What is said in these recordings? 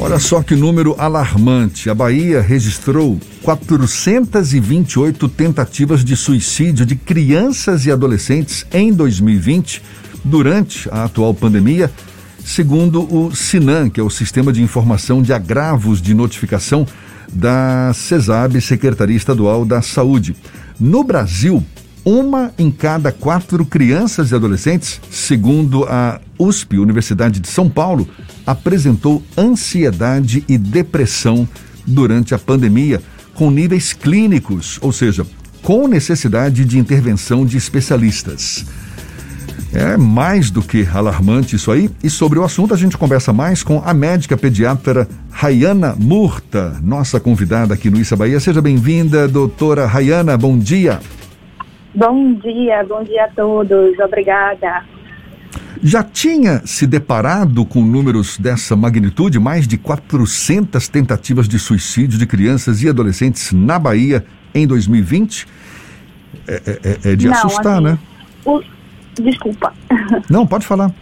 Olha só que número alarmante. A Bahia registrou 428 tentativas de suicídio de crianças e adolescentes em 2020, durante a atual pandemia, segundo o SINAM, que é o Sistema de Informação de Agravos de Notificação da CESAB, Secretaria Estadual da Saúde. No Brasil, uma em cada quatro crianças e adolescentes, segundo a USP, Universidade de São Paulo, apresentou ansiedade e depressão durante a pandemia, com níveis clínicos, ou seja, com necessidade de intervenção de especialistas. É mais do que alarmante isso aí. E sobre o assunto a gente conversa mais com a médica pediatra Rayana Murta, nossa convidada aqui no Issa Bahia. Seja bem-vinda, doutora Rayana, bom dia. Bom dia, bom dia a todos. Obrigada. Já tinha se deparado com números dessa magnitude, mais de 400 tentativas de suicídio de crianças e adolescentes na Bahia em 2020? É, é, é de Não, assustar, assim, né? o- Desculpa. Não, pode falar.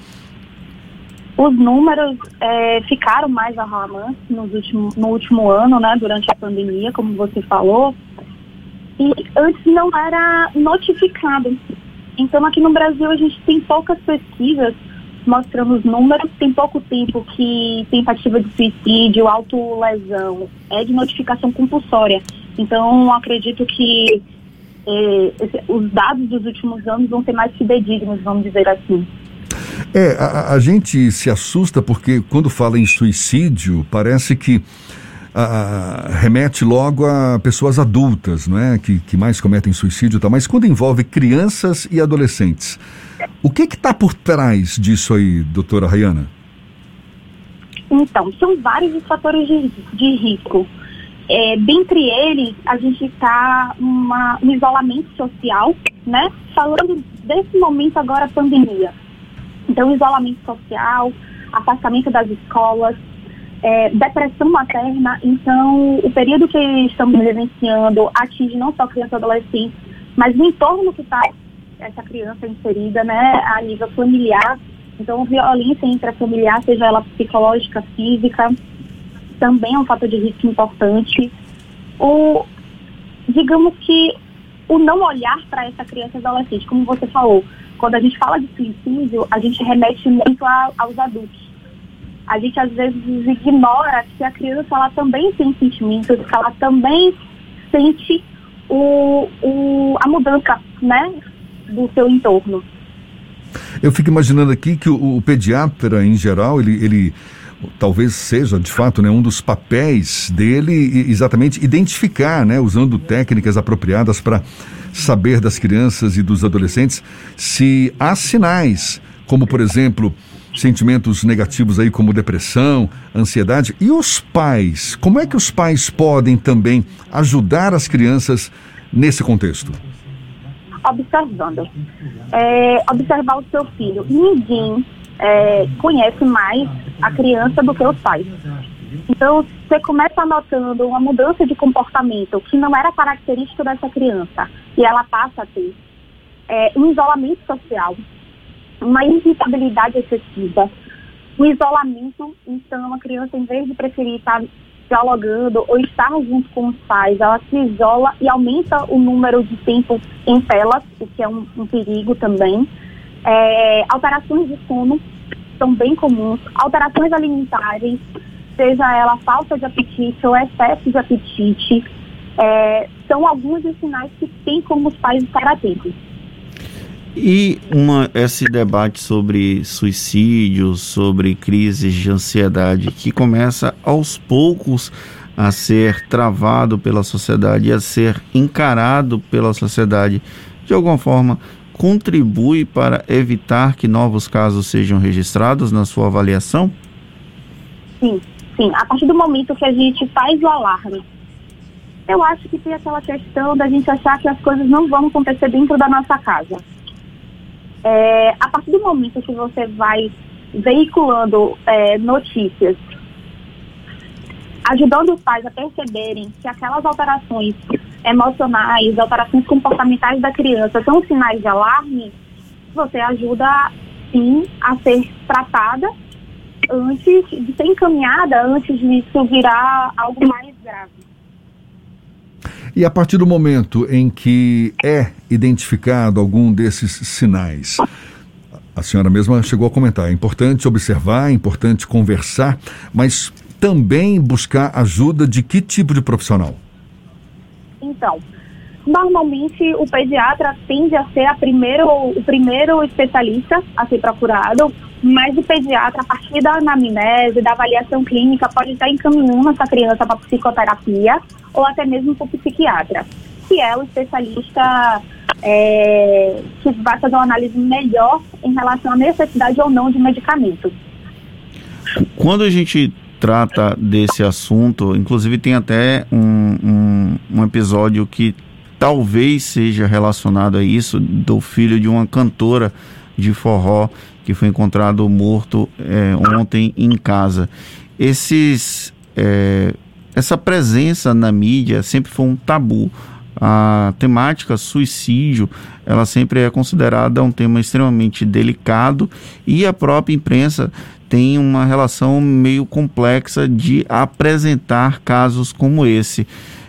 Os números é, ficaram mais alarmantes nos último, no último ano, né, durante a pandemia, como você falou. E antes não era notificado. Então, aqui no Brasil, a gente tem poucas pesquisas mostrando os números. Tem pouco tempo que tentativa de suicídio, autolesão é de notificação compulsória. Então, acredito que eh, os dados dos últimos anos vão ser mais fidedignos, vamos dizer assim. É, a, a gente se assusta porque quando fala em suicídio, parece que ah, remete logo a pessoas adultas, não é? Que, que mais cometem suicídio e tal. Mas quando envolve crianças e adolescentes, o que está por trás disso aí, doutora Rayana? Então, são vários os fatores de, de risco. É, dentre eles, a gente está no isolamento social, né? Falando desse momento agora, pandemia. Então, isolamento social, afastamento das escolas, é, depressão materna. Então, o período que estamos vivenciando atinge não só criança e adolescente, mas o entorno que está essa criança inserida, né, a nível familiar. Então, violência intrafamiliar, seja ela psicológica, física, também é um fator de risco importante. O, digamos que o não olhar para essa criança e adolescente, como você falou, quando a gente fala de suicídio, a gente remete muito a- aos adultos. A gente às vezes ignora que a criança ela também tem sentimentos, que ela também sente o, o, a mudança, né, do seu entorno. Eu fico imaginando aqui que o, o pediatra, em geral, ele, ele talvez seja, de fato, né, um dos papéis dele exatamente identificar, né, usando técnicas apropriadas para saber das crianças e dos adolescentes se há sinais, como, por exemplo, sentimentos negativos aí como depressão, ansiedade. E os pais? Como é que os pais podem também ajudar as crianças nesse contexto? observando. É, observar o seu filho. Ninguém é, conhece mais a criança do que os pais. Então, você começa notando uma mudança de comportamento que não era característico dessa criança e ela passa a ter é, um isolamento social, uma irritabilidade excessiva, o isolamento, então a criança, em vez de preferir estar dialogando ou estar junto com os pais, ela se isola e aumenta o número de tempo em telas, o que é um, um perigo também. É, alterações de sono são bem comuns, alterações alimentares, seja ela falta de apetite ou excesso de apetite, é, são alguns dos sinais que tem como os pais estar atentos. E uma, esse debate sobre suicídio, sobre crises de ansiedade, que começa aos poucos a ser travado pela sociedade a ser encarado pela sociedade, de alguma forma contribui para evitar que novos casos sejam registrados na sua avaliação? Sim, sim. A partir do momento que a gente faz o alarme, eu acho que tem aquela questão da gente achar que as coisas não vão acontecer dentro da nossa casa. É, a partir do momento que você vai veiculando é, notícias, ajudando os pais a perceberem que aquelas alterações emocionais, alterações comportamentais da criança são sinais de alarme, você ajuda sim a ser tratada antes de ser encaminhada, antes de isso virar algo mais grave. E a partir do momento em que é identificado algum desses sinais, a senhora mesma chegou a comentar, é importante observar, é importante conversar, mas também buscar ajuda de que tipo de profissional? Então, normalmente o pediatra tende a ser primeiro, o primeiro especialista a ser procurado, mas o pediatra, a partir da anamnese, da avaliação clínica, pode estar encaminhando essa criança para psicoterapia ou até mesmo para o psiquiatra, que é o especialista é, que vai fazer uma análise melhor em relação à necessidade ou não de medicamentos. Quando a gente trata desse assunto, inclusive tem até um, um, um episódio que talvez seja relacionado a isso, do filho de uma cantora de forró que foi encontrado morto é, ontem em casa. Esses, é, essa presença na mídia sempre foi um tabu a temática suicídio ela sempre é considerada um tema extremamente delicado e a própria imprensa tem uma relação meio complexa de apresentar casos como esse.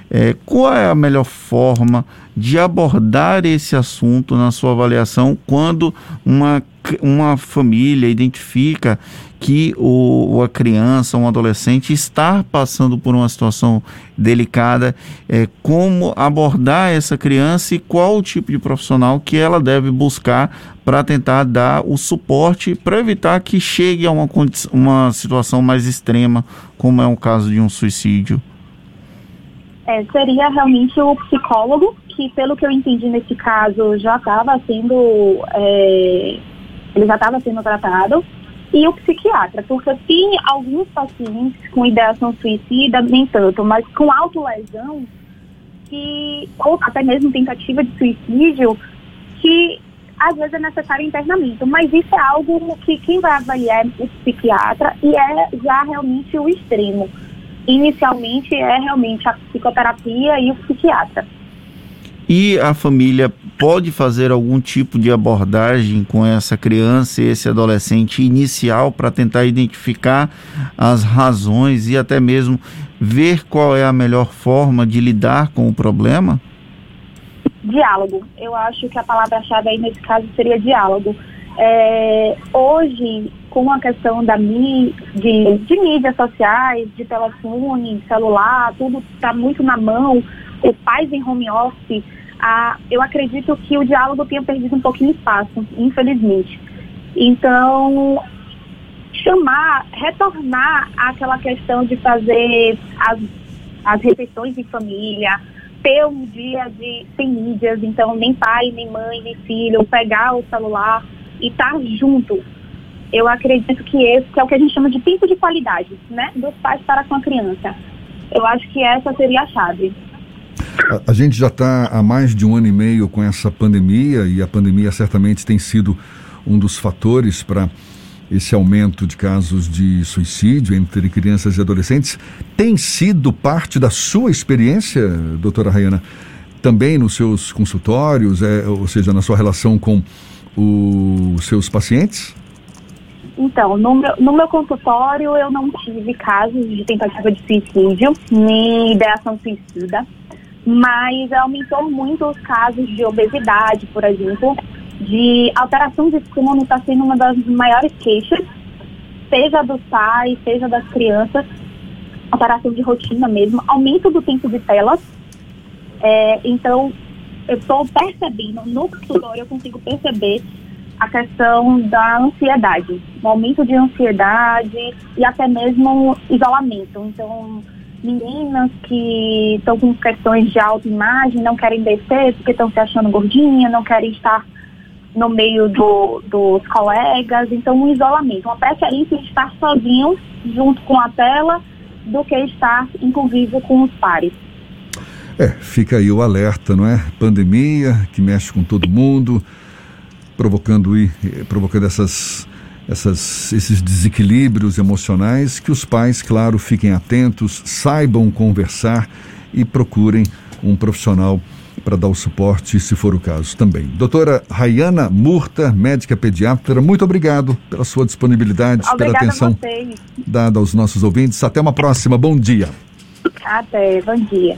É, qual é a melhor forma de abordar esse assunto na sua avaliação quando uma, uma família identifica que o, a criança, um adolescente está passando por uma situação delicada, é, como abordar essa criança e qual o tipo de profissional que ela deve buscar para tentar dar o suporte para evitar que chegue a uma, uma situação mais extrema, como é o caso de um suicídio. É, seria realmente o psicólogo, que pelo que eu entendi nesse caso já estava sendo, é, ele já estava sendo tratado, e o psiquiatra, porque tem alguns pacientes com ideação suicida, nem tanto, mas com autolesão, que, ou até mesmo tentativa de suicídio, que às vezes é necessário internamento, mas isso é algo que quem vai avaliar é o psiquiatra e é já realmente o extremo inicialmente é realmente a psicoterapia e o psiquiatra. E a família pode fazer algum tipo de abordagem com essa criança e esse adolescente inicial para tentar identificar as razões e até mesmo ver qual é a melhor forma de lidar com o problema? Diálogo. Eu acho que a palavra-chave aí nesse caso seria diálogo. É, hoje, com a questão da de, de mídias sociais, de telefone, celular, tudo está muito na mão, os pais em home office, a, eu acredito que o diálogo tenha perdido um pouquinho de espaço, infelizmente. Então, chamar, retornar àquela questão de fazer as, as refeições em família, ter um dia de sem mídias, então nem pai, nem mãe, nem filho, pegar o celular e estar tá junto eu acredito que esse que é o que a gente chama de tempo de qualidade, né? Dos pais para com a criança. Eu acho que essa seria a chave. A, gente já está há mais de um ano e meio com essa pandemia e a pandemia certamente tem sido um dos fatores para esse aumento de casos de suicídio entre crianças e adolescentes. Tem sido parte da sua experiência, doutora Rayana, também nos seus consultórios, é, ou seja, na sua relação com os seus pacientes? Então, no meu, no meu consultório eu não tive casos de tentativa de suicídio, nem ideação suicida, mas aumentou muito os casos de obesidade, por exemplo, de alteração de sono está sendo uma das maiores queixas, seja dos pais, seja das crianças, alteração de rotina mesmo, aumento do tempo de telas. É, então, eu estou percebendo, no consultório eu consigo perceber a questão da ansiedade, o aumento de ansiedade e até mesmo isolamento. Então, meninas que estão com questões de autoimagem não querem descer porque estão se achando gordinha, não querem estar no meio do, dos colegas. Então, um isolamento, uma preferência de estar sozinho junto com a tela do que estar em convívio com os pares. É, fica aí o alerta, não é? Pandemia que mexe com todo mundo provocando, provocando essas, essas, esses desequilíbrios emocionais, que os pais, claro, fiquem atentos, saibam conversar e procurem um profissional para dar o suporte, se for o caso também. Doutora Rayana Murta, médica pediatra, muito obrigado pela sua disponibilidade, Obrigada pela atenção dada aos nossos ouvintes. Até uma próxima. Bom dia. Até, bom dia.